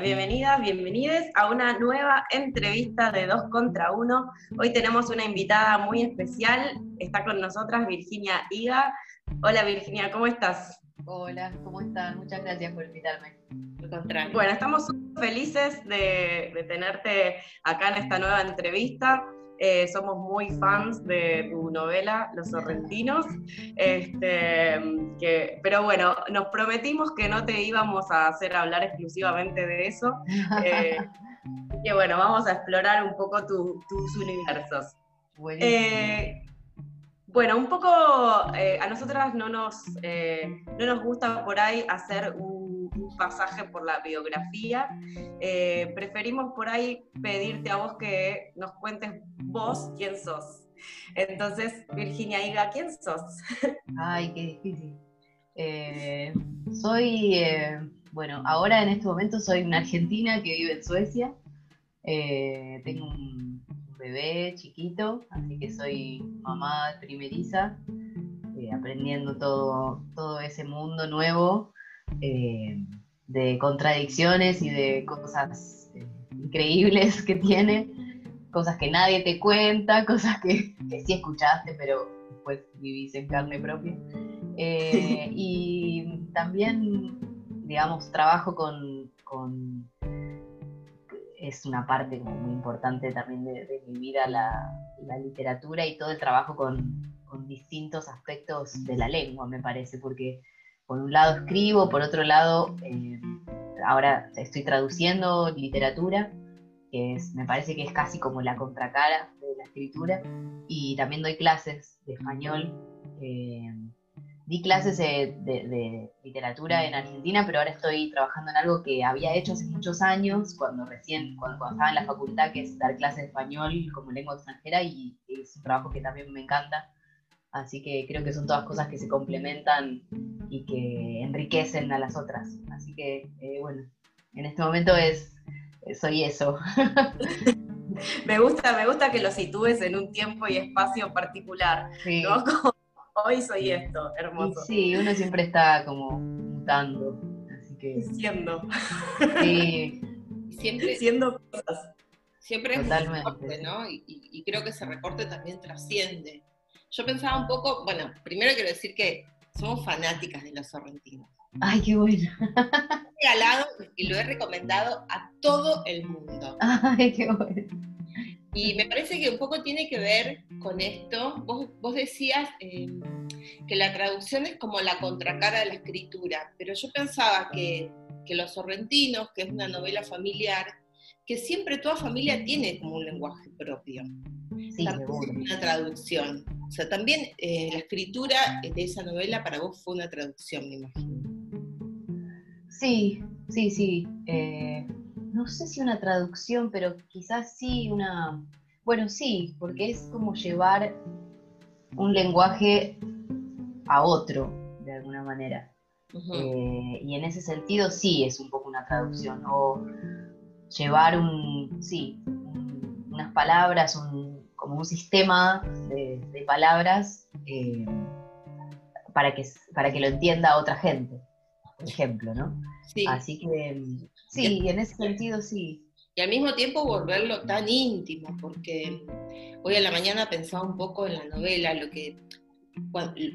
bienvenidas, bienvenides a una nueva entrevista de Dos contra Uno. Hoy tenemos una invitada muy especial, está con nosotras Virginia Iga. Hola Virginia, ¿cómo estás? Hola, ¿cómo están? Muchas gracias por invitarme. Al contrario. Bueno, estamos felices de, de tenerte acá en esta nueva entrevista. Eh, somos muy fans de tu novela, Los Sorrentinos. Este, que, pero bueno, nos prometimos que no te íbamos a hacer hablar exclusivamente de eso. Eh, que bueno, vamos a explorar un poco tus universos. Eh, bueno, un poco a nosotras no nos, no nos gusta por ahí hacer un pasaje por la biografía. Eh, preferimos por ahí pedirte a vos que nos cuentes vos quién sos. Entonces, Virginia Iga, ¿quién sos? Ay, qué difícil. Eh, soy, eh, bueno, ahora en este momento soy una argentina que vive en Suecia. tengo un bebé chiquito, así que soy mamá primeriza, aprendiendo todo, todo ese mundo nuevo de contradicciones y de cosas eh, increíbles que tiene, cosas que nadie te cuenta, cosas que, sí escuchaste, pero después vivís en carne propia. Eh, y también, digamos, trabajo con, es una parte muy importante también de, mi vida la, literatura y todo el trabajo con, distintos aspectos de la lengua, me parece, porque por un lado escribo, por otro lado eh, ahora estoy traduciendo literatura, que me parece que es casi como la contracara de la escritura, y también doy clases de español. Eh, di clases de, literatura en Argentina, pero ahora estoy trabajando en algo que había hecho hace muchos años, cuando recién, cuando, estaba en la facultad, que es dar clases de español como lengua extranjera, y es un trabajo que también me encanta. Así que creo que son todas cosas que se complementan y que enriquecen a las otras. Así que, eh, bueno, en este momento es, soy eso. me gusta, me gusta que lo sitúes en un tiempo y espacio particular. hoy soy esto, hermoso. sí, uno siempre está como mutando. Así que. Siendo. Sí. siempre siendo cosas. Siempre es un recorte, ¿no? Y, y creo que ese recorte también trasciende yo pensaba un poco, bueno, primero quiero decir que somos fanáticas de los sorrentinos. Ay, qué bueno. He regalado y lo he recomendado a todo el mundo. Ay, qué bueno. Y me parece que un poco tiene que ver con esto. Vos, decías em, que la traducción es como la contracara de la escritura, pero yo pensaba que, que Los Sorrentinos, que es una novela familiar, que siempre toda familia tiene como un lenguaje propio. Sí. Una traducción. O sea, también eh, la escritura de esa novela para vos fue una traducción, me imagino. Sí, sí, sí. Eh, no sé si una traducción, pero quizás sí una... Bueno, sí, porque es como llevar un lenguaje a otro, de alguna manera. Eh, y en ese sentido sí es un poco una traducción. O llevar un, sí, unas palabras, un, como un sistema de, palabras eh, para, que, para que lo entienda otra gente, por ejemplo, ¿no? Sí. Así que sí, en ese sentido sí. Y al mismo tiempo volverlo tan íntimo, porque hoy a la mañana pensaba un poco en la novela, lo que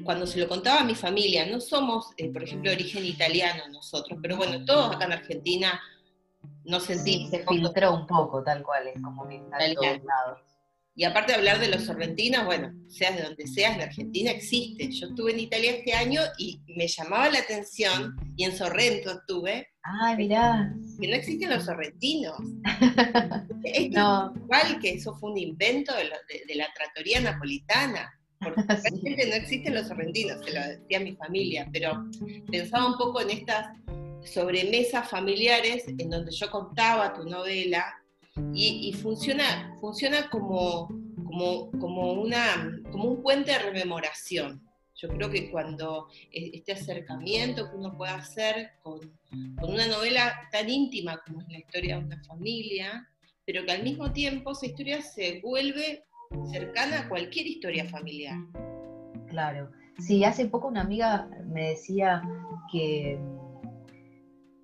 cuando, se lo contaba a mi familia, no somos, eh, por ejemplo, de origen italiano nosotros, pero bueno, todos acá en Argentina no sentimos. se filtró un poco, tal cual, es como que está en todos lados. Y aparte de hablar de los sorrentinos, bueno, seas de donde seas, de Argentina existe. Yo estuve en Italia este año y me llamaba la atención, y en Sorrento estuve. Ay, mirá. Que no existen los sorrentinos. es igual que eso fue un invento de, la tratoría napolitana. Porque realmente no existen los sorrentinos, se lo decía mi familia, pero pensaba un poco en estas sobremesas familiares en donde yo contaba tu novela y, funciona, funciona como, como, como, una, como un puente de rememoración. Yo creo que cuando e, este acercamiento que uno puede hacer con, con, una novela tan íntima como es la historia de una familia, pero que al mismo tiempo esa historia se vuelve cercana a cualquier historia familiar. Claro. Sí, hace poco una amiga me decía que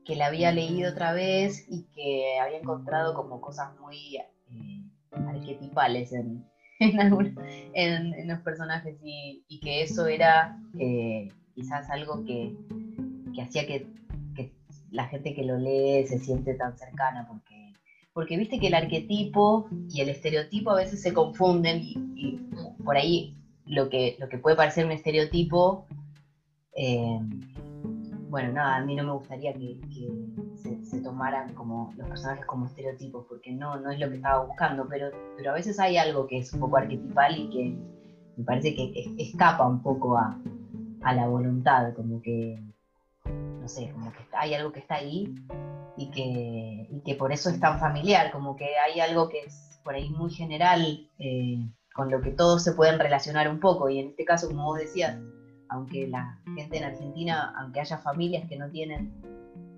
que la había leído otra vez y que había encontrado como cosas muy eh, arquetipales en, en, los personajes y, que eso era eh, quizás algo que, hacía que, la gente que lo lee se siente tan cercana, porque, porque viste que el arquetipo y el estereotipo a veces se confunden y, por ahí lo que, lo que puede parecer un estereotipo eh, bueno, nada, a mí no me gustaría que, se, tomaran como los personajes como estereotipos, porque no, no es lo que estaba buscando, pero, pero a veces hay algo que es un poco arquetipal y que me parece que escapa un poco a, la voluntad, como que, no sé, como que hay algo que está ahí y que, que por eso es tan familiar, como que hay algo que es por ahí muy general, eh, con lo que todos se pueden relacionar un poco, y en este caso, como vos decías, aunque la gente en Argentina, aunque haya familias que no tienen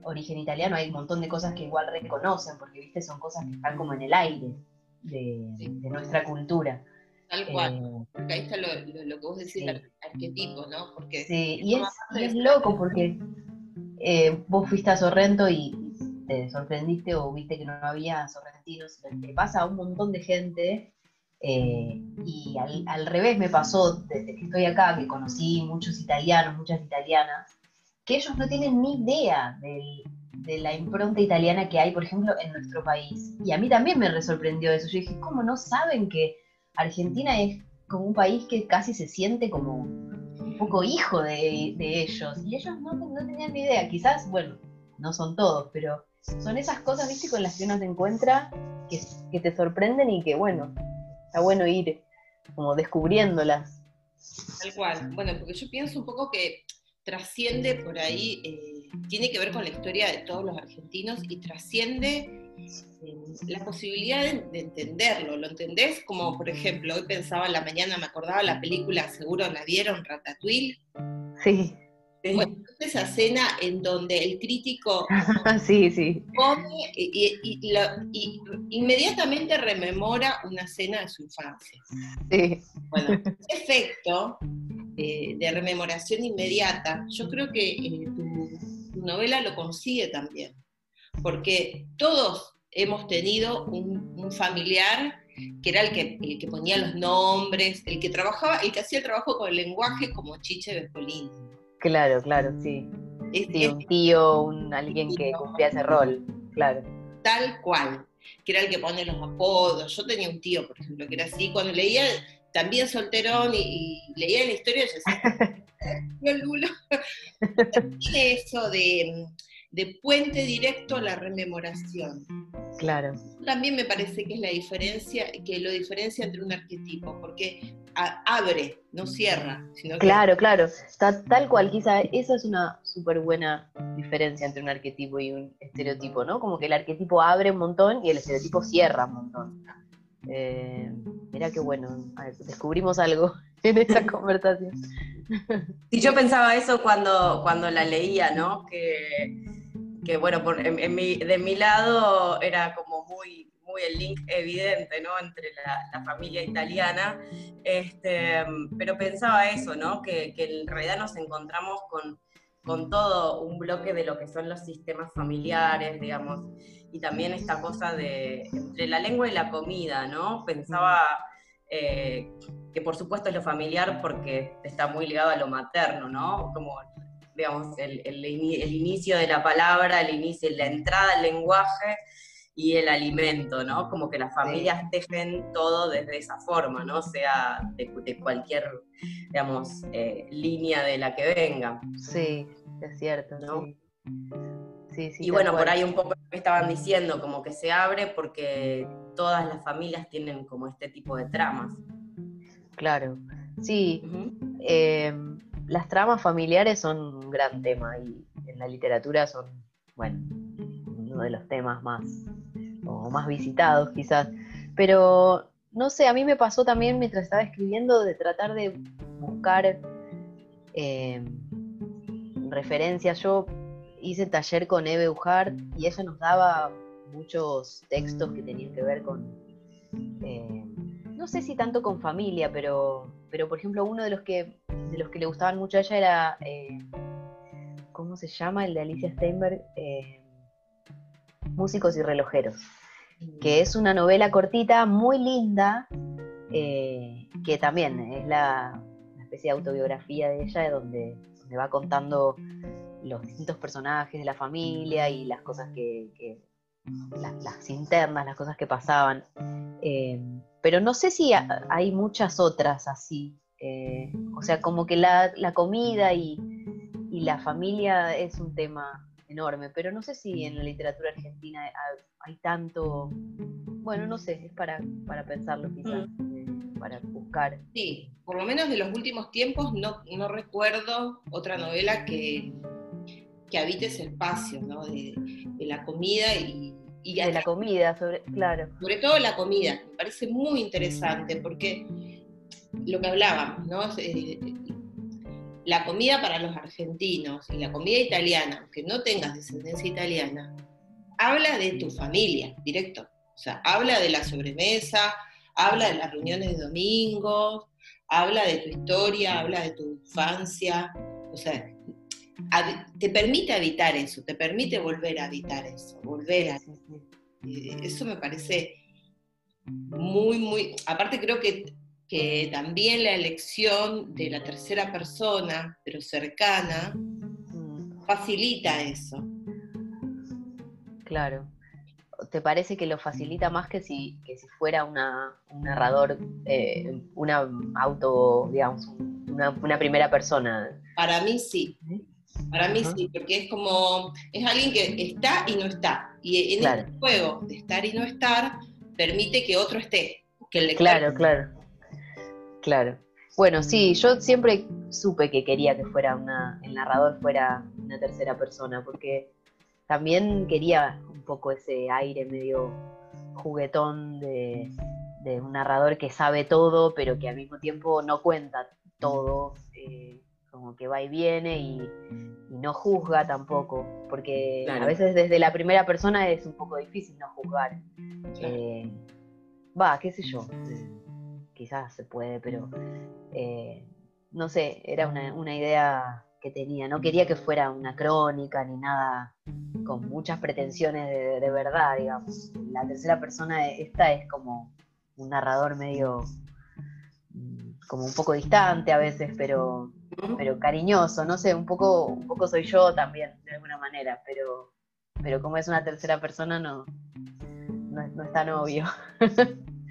origen italiano, hay un montón de cosas que igual reconocen, porque viste, son cosas que están como en el aire de, nuestra cultura. Tal cual, eh, porque ahí está lo, que vos decís, el arquetipo, ¿no? Porque sí, y es, loco porque eh, vos fuiste a Sorrento y te sorprendiste o viste que no había sorrentinos, te pasa a un montón de gente eh, y al, revés me pasó desde que estoy acá, que conocí muchos italianos, muchas italianas, que ellos no tienen ni idea de la impronta italiana que hay, por ejemplo, en nuestro país. Y a mí también me resorprendió eso. Yo dije, ¿cómo no saben que Argentina es como un país que casi se siente como un poco hijo de, ellos? Y ellos no, tenían ni idea. Quizás, bueno, no son todos, pero son esas cosas, viste, con las que uno se encuentra que, que te sorprenden y que, bueno, está bueno ir como descubriéndolas. Tal cual. Bueno, porque yo pienso un poco que trasciende por ahí, eh, tiene que ver con la historia de todos los argentinos y trasciende eh, la posibilidad de, entenderlo. ¿Lo entendés? Como por ejemplo, hoy pensaba en la mañana, me acordaba la película, seguro la vieron, Ratatouille. Sí. Bueno, esa escena en donde el crítico sí, sí. come y, inmediatamente rememora una escena de su infancia. Sí. Bueno, ese efecto eh, de rememoración inmediata, yo creo que eh, tu, novela lo consigue también, porque todos hemos tenido un, familiar que era el que, el que ponía los nombres, el que trabajaba, el que hacía el trabajo con el lenguaje como Chiche Vespolini. Claro, claro, sí. un tío, un, alguien que cumplía ese rol, claro. Tal cual, que era el que pone los apodos. Yo tenía un tío, por ejemplo, que era así. Cuando leía, también solterón, y, leía la historia, yo decía, Lulo. eso de de puente directo a la rememoración. Claro. También me parece que es la diferencia, que lo diferencia entre un arquetipo, porque abre, no cierra. claro, claro, Está tal cual, quizá esa es una súper buena diferencia entre un arquetipo y un estereotipo, ¿no? Como que el arquetipo abre un montón y el estereotipo cierra un montón. Eh, mira qué bueno, descubrimos algo en esa conversación. Y yo pensaba eso cuando, cuando la leía, ¿no? Que que bueno, por, de mi lado era como muy, muy el link evidente, ¿no? Entre la, familia italiana, este, pero pensaba eso, ¿no? Que, en realidad nos encontramos con, con todo un bloque de lo que son los sistemas familiares, digamos, y también esta cosa de entre la lengua y la comida, ¿no? Pensaba eh, que por supuesto es lo familiar porque está muy ligado a lo materno, ¿no? Como digamos, el, el, inicio de la palabra, el inicio, la entrada al lenguaje y el alimento, ¿no? Como que las familias tejen todo desde esa forma, ¿no? Sea de, cualquier, digamos, eh, línea de la que venga. Sí, es cierto, ¿no? Sí. Sí, y bueno, por ahí un poco me estaban diciendo, como que se abre porque todas las familias tienen como este tipo de tramas. Claro, sí las tramas familiares son un gran tema y en la literatura son, bueno, uno de los temas más, o más visitados quizás. Pero no sé, a mí me pasó también mientras estaba escribiendo de tratar de buscar eh, referencias. Yo hice taller con Eve Ujart y ella nos daba muchos textos que tenían que ver con, eh, no sé si tanto con familia, pero, pero por ejemplo uno de los que de los que le gustaban mucho a ella era, eh, ¿cómo ¿cómo se llama? El de Alicia Steinberg, eh, Músicos y Relojeros, que es una novela cortita, muy linda, eh, que también es la, una especie de autobiografía de ella, donde, donde va contando los distintos personajes de la familia y las cosas que, las, internas, las cosas que pasaban. Eh, pero no sé si hay muchas otras así. Eh, o sea, como que la, comida y, la familia es un tema enorme, pero no sé si en la literatura argentina hay, tanto, bueno, no sé, es para, para pensarlo quizás, mm. eh, para buscar. Sí, por lo menos de los últimos tiempos no, no recuerdo otra novela que, que habite ese espacio, ¿no? De, la comida y, de la comida, sobre, claro. Sobre todo la comida, me parece muy interesante porque lo que hablábamos, ¿no? Eh, la comida para los argentinos y la comida italiana, aunque no tengas descendencia italiana, habla de tu familia, directo. O sea, habla de la sobremesa, habla de las reuniones de domingos, habla de tu historia, habla de tu infancia. O sea, te permite habitar eso, te permite volver a habitar eso, volver a... Eh, eso me parece muy, muy... Aparte creo que, que también la elección de la tercera persona, pero cercana, facilita eso. Claro. ¿Te parece que lo facilita más que si, que si fuera una, un narrador, eh, una auto, digamos, una, una, primera persona? Para mí sí. Para mí sí, porque es como, es alguien que está y no está. Y en este juego de estar y no estar, permite que otro esté. Que el claro, claro. Claro. Bueno, sí, yo siempre supe que quería que fuera una, el narrador fuera una tercera persona, porque también quería un poco ese aire medio juguetón de, de un narrador que sabe todo, pero que al mismo tiempo no cuenta todo. Eh, como que va y viene y, no juzga tampoco, porque a veces desde la primera persona es un poco difícil no juzgar. Eh, va, qué sé yo, quizás se puede, pero eh, no sé, era una, idea que tenía, no quería que fuera una crónica ni nada con muchas pretensiones de, de verdad, digamos. La tercera persona, esta es como un narrador medio mm, como un poco distante a veces, pero pero cariñoso, no sé, un poco, un poco soy yo también, de alguna manera, pero, pero como es una tercera persona no, no, es tan obvio.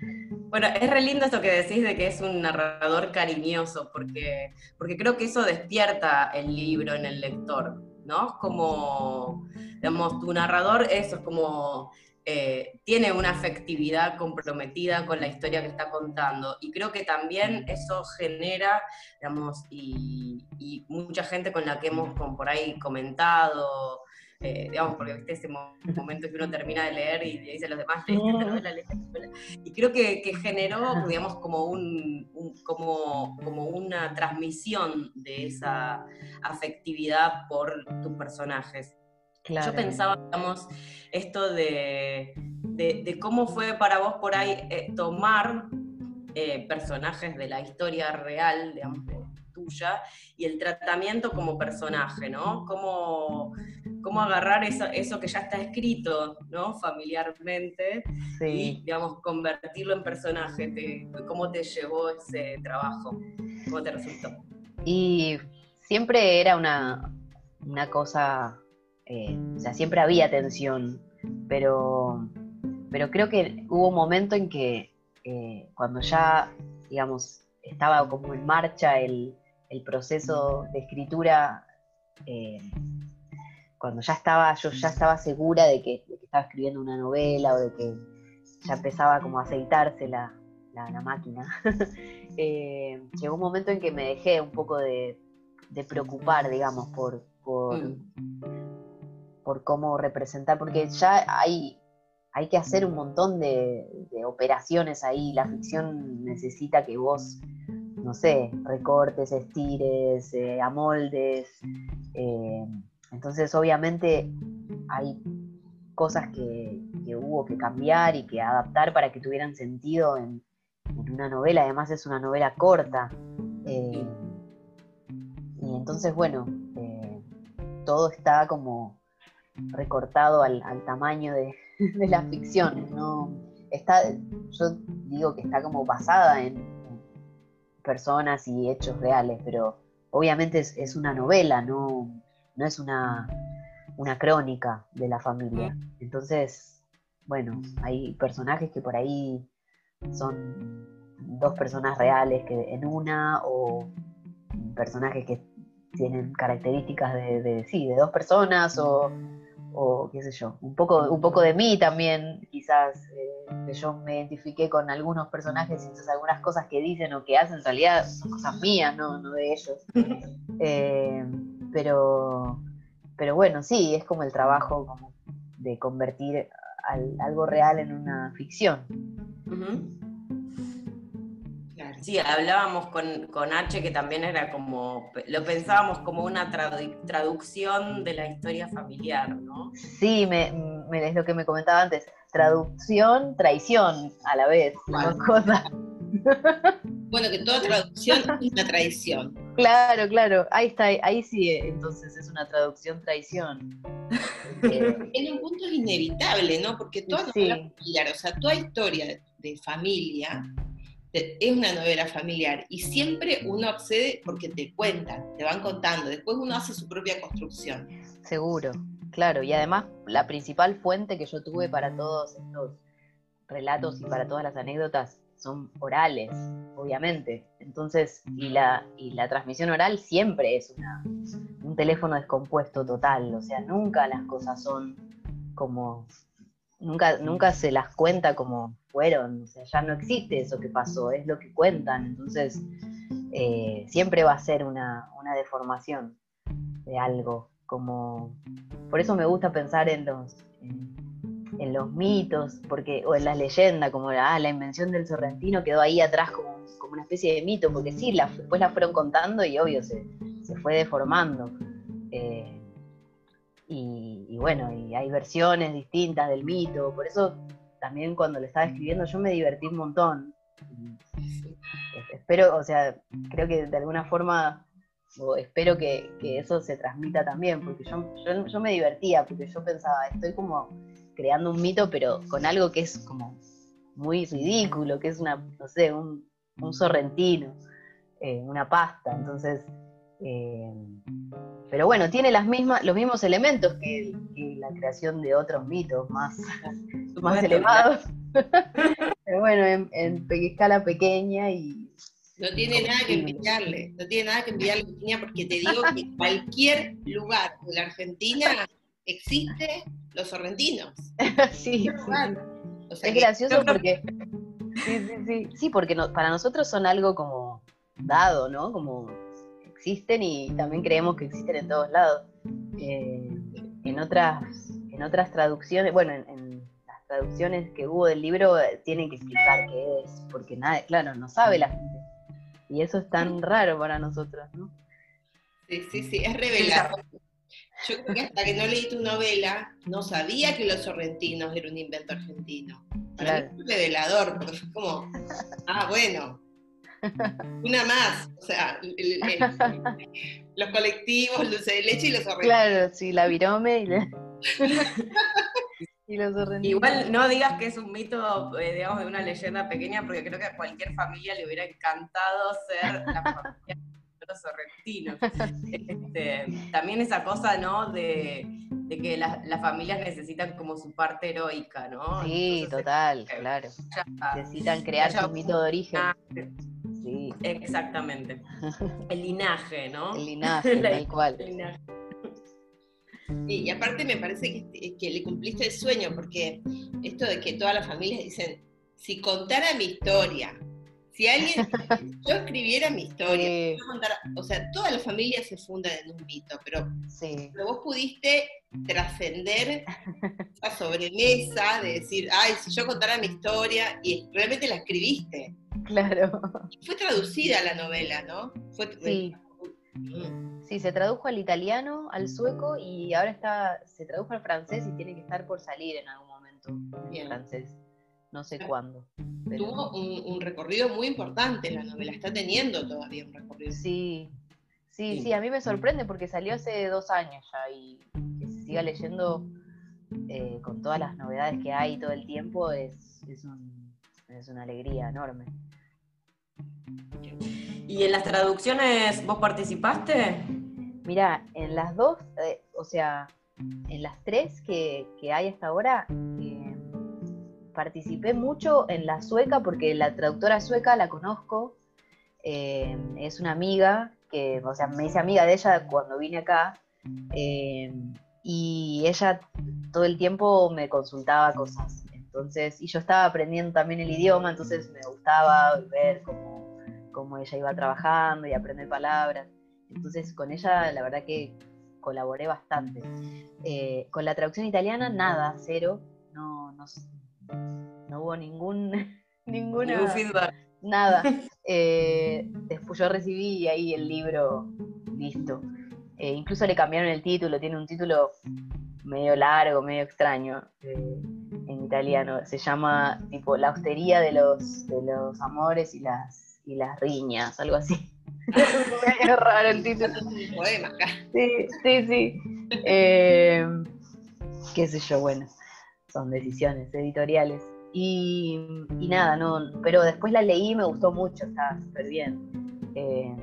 Bueno, es re lindo esto que decís de que es un narrador cariñoso, porque, porque creo que eso despierta el libro en el lector, ¿no? Como, digamos, tu narrador, eso es como eh, tiene una afectividad comprometida con la historia que está contando. Y creo que también eso genera, digamos, y, mucha gente con la que hemos por ahí comentado, eh, digamos, porque viste ese momento que uno termina de leer y le dice a los demás, Y creo que, generó, digamos, como, un, como, como una transmisión de esa afectividad por tus personajes. Yo pensaba, digamos, esto de, cómo fue para vos por ahí eh, tomar eh, personajes de la historia real, digamos, tuya, y el tratamiento como personaje, ¿no? Cómo, cómo agarrar eso, eso, que ya está escrito, ¿no? Familiarmente, y, digamos, convertirlo en personaje. ¿Cómo te llevó ese trabajo? ¿Cómo te resultó? Y siempre era una, una cosa eh, o sea, siempre había tensión, pero, pero creo que hubo un momento en que eh, cuando ya, digamos, estaba como en marcha el, proceso de escritura, eh, cuando ya estaba, yo ya estaba segura de que, estaba escribiendo una novela o de que ya empezaba como a aceitarse la, máquina, llegó un momento en que me dejé un poco de, preocupar, digamos, por, por, mm por cómo representar, porque ya hay, hay que hacer un montón de, operaciones ahí. La ficción necesita que vos, no sé, recortes, estires, eh, amoldes. Eh, entonces, obviamente, hay cosas que, hubo que cambiar y que adaptar para que tuvieran sentido en, una novela. Además, es una novela corta. Eh, y entonces, bueno, todo está como recortado al, tamaño de, de, las ficciones, ¿no? Está, yo digo que está como basada en, personas y hechos reales, pero obviamente es, una novela, no, no es una, una crónica de la familia. Entonces, bueno, hay personajes que por ahí son dos personas reales que en una o personajes que tienen características de, de, sí, de dos personas o, o, qué sé yo, un poco, un poco de mí también, quizás eh, que yo me identifiqué con algunos personajes y entonces algunas cosas que dicen o que hacen en realidad son cosas mías, no, no de ellos. Eh, pero, pero bueno, sí, es como el trabajo como de convertir algo real en una ficción. Sí, hablábamos con, con, H que también era como, lo pensábamos como una traducción de la historia familiar, ¿no? Sí, me, es lo que me comentaba antes, traducción, traición a la vez, Bueno, que toda traducción es una traición. Claro, claro, ahí está, ahí sí, entonces es una traducción traición. en un punto es inevitable, ¿no? Porque toda novela familiar, o sea, toda historia de familia es una novela familiar y siempre uno accede porque te cuentan, te van contando, después uno hace su propia construcción. Seguro, claro, y además la principal fuente que yo tuve para todos estos relatos y para todas las anécdotas son orales, obviamente. Entonces, y la, y la transmisión oral siempre es una, un teléfono descompuesto total, o sea, nunca las cosas son como nunca, nunca se las cuenta como fueron, o sea, ya no existe eso que pasó, es lo que cuentan, entonces eh, siempre va a ser una, deformación de algo, como por eso me gusta pensar en los, en, los mitos, porque, o en las leyendas, como ah, la invención del sorrentino quedó ahí atrás como, como una especie de mito, porque sí, la, después la fueron contando y obvio se, se fue deformando. Eh, y, bueno, y hay versiones distintas del mito, por eso también cuando le estaba escribiendo yo me divertí un montón. Espero, o sea, creo que de alguna forma, o espero que, eso se transmita también, porque yo, yo, me divertía, porque yo pensaba, estoy como creando un mito, pero con algo que es como muy ridículo, que es una, no sé, un, un sorrentino, eh, una pasta. Entonces, eh, pero bueno, tiene las mismas, los mismos elementos que, la creación de otros mitos más, más elevados. Pero bueno, en, en, escala pequeña y. No tiene nada que enviarle, no tiene nada que enviarle, porque te digo que en cualquier lugar de la Argentina existe los sorrentinos. sí, es gracioso porque. Sí, sí, sí. Sí, porque para nosotros son algo como dado, ¿no? Como existen y también creemos que existen en todos lados. Eh, en, otras, en otras traducciones, bueno, en, las traducciones que hubo del libro eh, tienen que explicar qué es, porque nada, claro, no sabe la gente. Y eso es tan raro para nosotros, ¿no? Sí, sí, sí, es revelador. Yo creo que hasta que no leí tu novela, no sabía que los sorrentinos era un invento argentino. Para mí revelador, porque fue como, ah, bueno, una más, o sea, los colectivos, Luce de Leche y los horrendos. Claro, sí, la virome y, los Igual no digas que es un mito, eh, digamos, de una leyenda pequeña, porque creo que a cualquier familia le hubiera encantado ser la familia de los sorrentinos. Este, también esa cosa, ¿no? De, que las familias necesitan como su parte heroica, ¿no? Sí, total, claro. necesitan crear su mito de origen. Sí. Exactamente. El linaje, ¿no? El linaje, tal cual. Y aparte me parece que, le cumpliste el sueño, porque esto de que todas las familias dicen, si contara mi historia, si alguien, yo escribiera mi historia, o sea, todas las familias se fundan en un mito, pero, pero vos pudiste trascender esa sobremesa de decir, ay, si yo contara mi historia, y realmente la escribiste. Claro. Fue traducida la novela, ¿no? sí. Sí, se tradujo al italiano, al sueco y ahora está, se tradujo al francés y tiene que estar por salir en algún momento en francés. No sé cuándo. Tuvo un, recorrido muy importante la novela, está teniendo todavía un recorrido. Sí, Sí, sí, a mí me sorprende porque salió hace dos años ya y que se siga leyendo eh, con todas las novedades que hay todo el tiempo es, es, es una alegría enorme. ¿Y en las traducciones vos participaste? Mira, en las dos, eh, o sea, en las tres que, hay hasta ahora, eh, participé mucho en la sueca porque la traductora sueca la conozco, eh, es una amiga que, o sea, me hice amiga de ella cuando vine acá y ella todo el tiempo me consultaba cosas. Entonces, y yo estaba aprendiendo también el idioma, entonces me gustaba ver cómo, cómo ella iba trabajando y aprender palabras. Entonces con ella la verdad que colaboré bastante. Eh, con la traducción italiana, nada, cero. No, no, no hubo ningún, ninguna, feedback. Nada. Eh, después yo recibí ahí el libro listo. Eh, incluso le cambiaron el título, tiene un título medio largo, medio extraño en italiano. Se llama tipo La hostería de los, de los amores y las, y las riñas, algo así. Es raro el título. poema acá. Sí, sí, sí. Eh, qué sé yo, bueno, son decisiones editoriales. Y, nada, no, pero después la leí y me gustó mucho, estaba súper bien. Eh,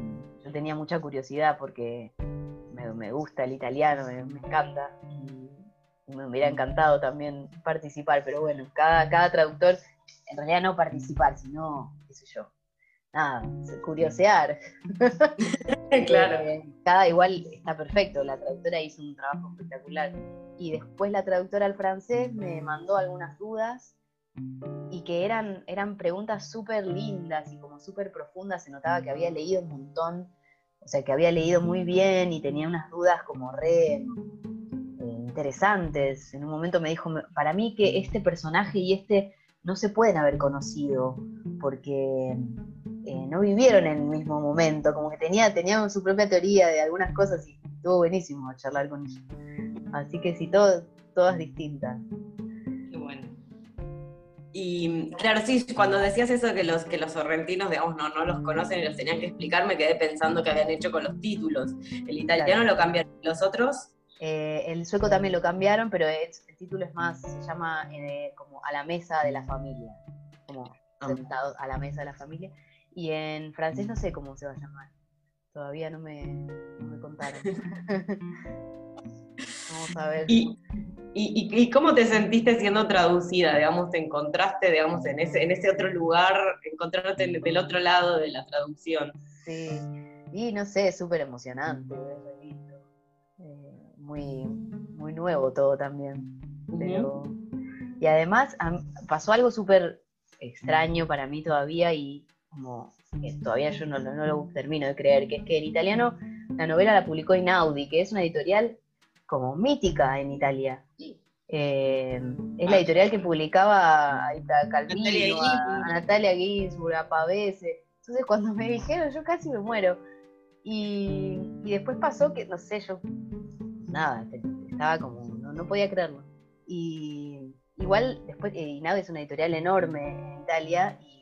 yo tenía mucha curiosidad porque me, gusta el italiano, me, encanta. Y me hubiera encantado también participar, pero bueno, cada, cada traductor, en realidad no participar, sino, qué sé yo, nada, curiosear. claro. Eh, cada igual está perfecto, la traductora hizo un trabajo espectacular. Y después la traductora al francés me mandó algunas dudas y que eran, eran preguntas súper lindas y como súper profundas, se notaba que había leído un montón, o sea, que había leído muy bien y tenía unas dudas como re eh, interesantes. En un momento me dijo, para mí que este personaje y este no se pueden haber conocido porque eh, no vivieron en el mismo momento, como que tenía, tenían su propia teoría de algunas cosas y estuvo buenísimo charlar con ellos. Así que sí, todo, todas distintas. Qué bueno. Y claro, sí, cuando decías eso que los, que los sorrentinos, digamos, no, no los conocen y los tenían que explicar, me quedé pensando que habían hecho con los títulos. El italiano lo cambiaron, ¿los otros? Eh, el sueco también lo cambiaron, pero el título es más, se llama eh, como a la mesa de la familia, como ah. sentados a la mesa de la familia. Y en francés no sé cómo se va a llamar. Todavía no me, me contaron. Vamos a ver. ¿Y, y, cómo te sentiste siendo traducida? Digamos, ¿te encontraste, digamos, en ese, en ese otro lugar, encontrarte del otro lado de la traducción? Sí, y no sé, súper emocionante, eh, muy, muy nuevo todo también. y además pasó algo súper extraño para mí todavía y como todavía yo no, lo termino de creer, que es que en italiano la novela la publicó Inaudi, que es una editorial como mítica en Italia. Eh, es la ah. editorial que publicaba a Calvino, a, Natalia Ginsburg, a Pavese. Entonces cuando me dijeron, yo casi me muero. Y, después pasó que, no sé, yo, nada, estaba como, no, podía creerlo. Y igual, después, eh, Inaudi es una editorial enorme en Italia y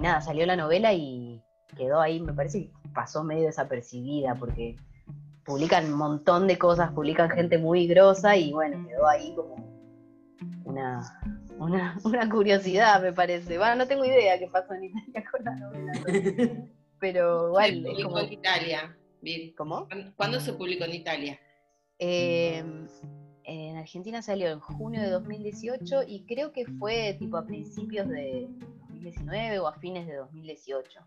nada, salió la novela y quedó ahí, me parece que pasó medio desapercibida porque publican un montón de cosas, publican gente muy grosa y bueno, quedó ahí como una, una, curiosidad, me parece. Bueno, no tengo idea qué pasó en Italia con la novela. Pero igual. Se publicó en Italia. ¿Cómo? ¿Cuándo se publicó en Italia? Em, en Argentina salió en junio de 2018 y creo que fue tipo a principios de 2019 o a fines de 2018.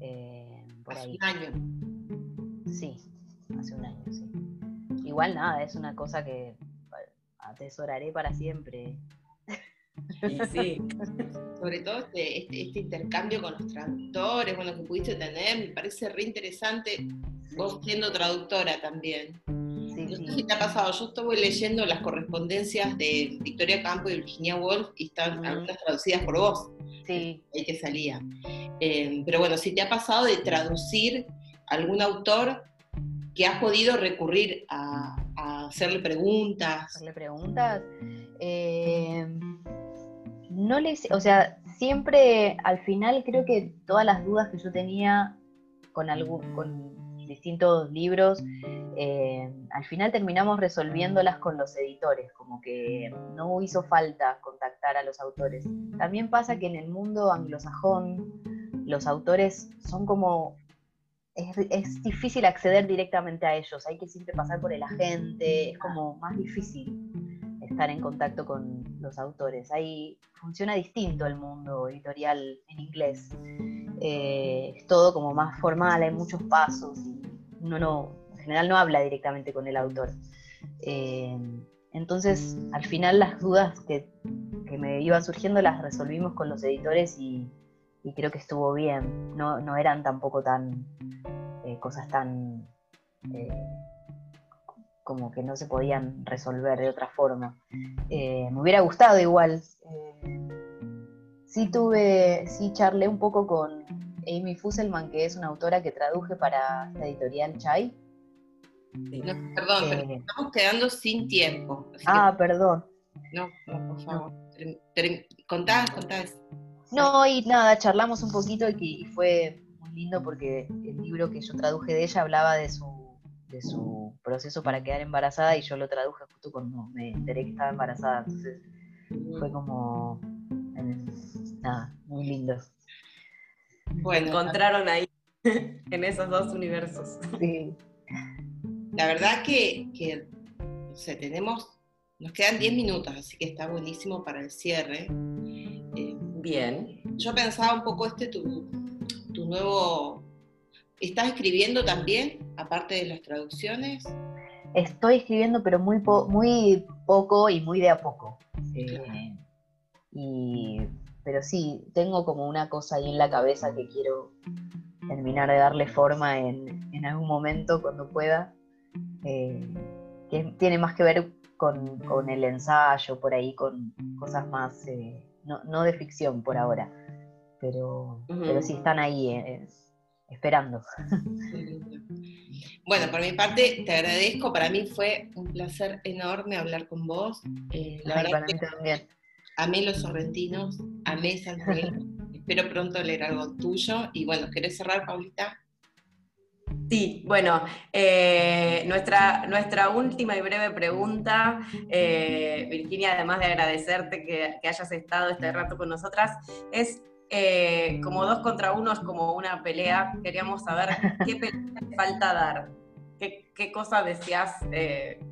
Eh, por hace un año. Sí, hace un año, sí. Igual nada, es una cosa que atesoraré para siempre. Sí, sobre todo este, este, este, intercambio con los traductores, bueno, que pudiste tener, me parece re interesante, vos siendo traductora también. no sé si te ha pasado, yo estuve leyendo las correspondencias de Victoria Campo y Virginia Woolf y están algunas traducidas por vos sí. que salía. Eh, pero bueno, si te ha pasado de traducir algún autor que has podido recurrir a, hacerle preguntas. Hacerle preguntas. Eh, no les, o sea, siempre al final creo que todas las dudas que yo tenía con algún, con distintos libros, eh, al final terminamos resolviéndolas con los editores, como que no hizo falta contactar a los autores. También pasa que en el mundo anglosajón los autores son como... Es, es difícil acceder directamente a ellos, hay que siempre pasar por el agente, es como más difícil estar en contacto con los autores. Ahí funciona distinto el mundo editorial en inglés. Eh, es todo como más formal, hay muchos pasos y uno no, en general no habla directamente con el autor. Eh, entonces, al final las dudas que, me iban surgiendo las resolvimos con los editores y, creo que estuvo bien. No, no eran tampoco tan eh, cosas tan como que no se podían resolver de otra forma. Me hubiera gustado igual. Sí tuve, sí charlé un poco con Amy Fusselman, que es una autora que traduje para la editorial Chai. perdón, pero eh, estamos quedando sin tiempo. Ah, perdón. No, no, por favor. Contás, contás. No, y nada, charlamos un poquito y fue muy lindo porque el libro que yo traduje de ella hablaba de su de su proceso para quedar embarazada y yo lo traduje justo cuando me enteré que estaba embarazada. Entonces fue como, nada, muy lindo. Bueno, encontraron ahí en esos dos universos. Sí. La verdad que, que tenemos, nos quedan 10 minutos, así que está buenísimo para el cierre. Eh, Bien. Yo pensaba un poco este tu, tu nuevo ¿Estás escribiendo también, aparte de las traducciones? Estoy escribiendo, pero muy, muy poco y muy de a poco. Eh, pero sí, tengo como una cosa ahí en la cabeza que quiero terminar de darle forma en, algún momento cuando pueda, eh, que tiene más que ver con, el ensayo, por ahí, con cosas más, eh, no, de ficción por ahora, pero, pero sí están ahí esperando. Bueno, por mi parte te agradezco, para mí fue un placer enorme hablar con vos. Eh, la verdad que también. Amé los sorrentinos, amé San Espero pronto leer algo tuyo. Y bueno, ¿querés cerrar, Paulita? Sí, bueno, eh, nuestra, nuestra última y breve pregunta, eh, Virginia, además de agradecerte que, que, hayas estado este rato con nosotras, es eh, como dos contra uno es como una pelea. Queríamos saber qué pelea te falta dar, qué, qué cosa deseas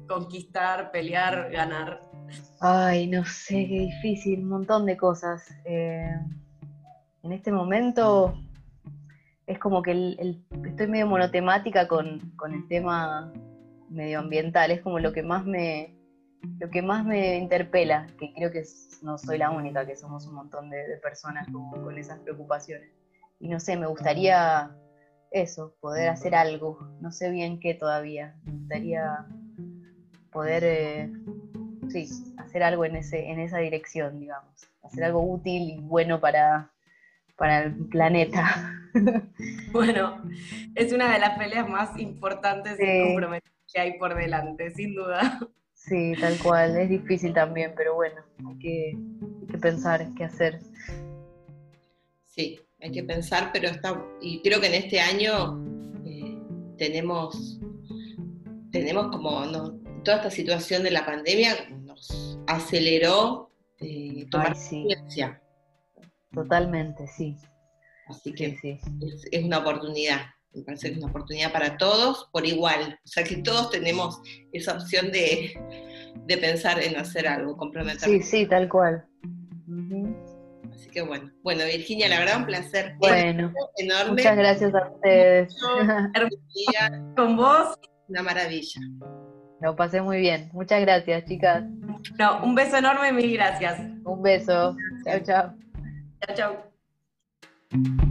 conquistar, pelear, ganar. Ay, no sé, qué difícil, un montón de cosas. Eh, en este momento es como que estoy medio monotemática con, el tema medioambiental, es como lo que más me, lo que más me interpela, que creo que no soy la única, que somos un montón de, personas con, esas preocupaciones. Y no sé, me gustaría eso, poder hacer algo, no sé bien qué todavía, me gustaría poder, eh, sí, hacer algo en, ese, en esa dirección, digamos, hacer algo útil y bueno para, para el planeta. Bueno, es una de las peleas más importantes y comprometidas que hay por delante, sin duda. Sí, tal cual, es difícil también, pero bueno, hay que, pensar qué hacer. Sí, hay que pensar, pero está, y creo que en este año eh, tenemos, tenemos como toda esta situación de la pandemia nos aceleró eh, tomar conciencia. Totalmente, sí. Así que sí. es una oportunidad me parece que es una oportunidad para todos por igual. O sea que todos tenemos esa opción de, pensar en hacer algo, comprometernos. Sí, sí, tal cual. Así que bueno. Bueno, Virginia, la verdad un placer bueno, enorme. Muchas gracias a ustedes. Con vos. Una maravilla. Lo pasé muy bien. Muchas gracias, chicas. No, un beso enorme, mil gracias. Un beso. Chao, chao. Chao, chao.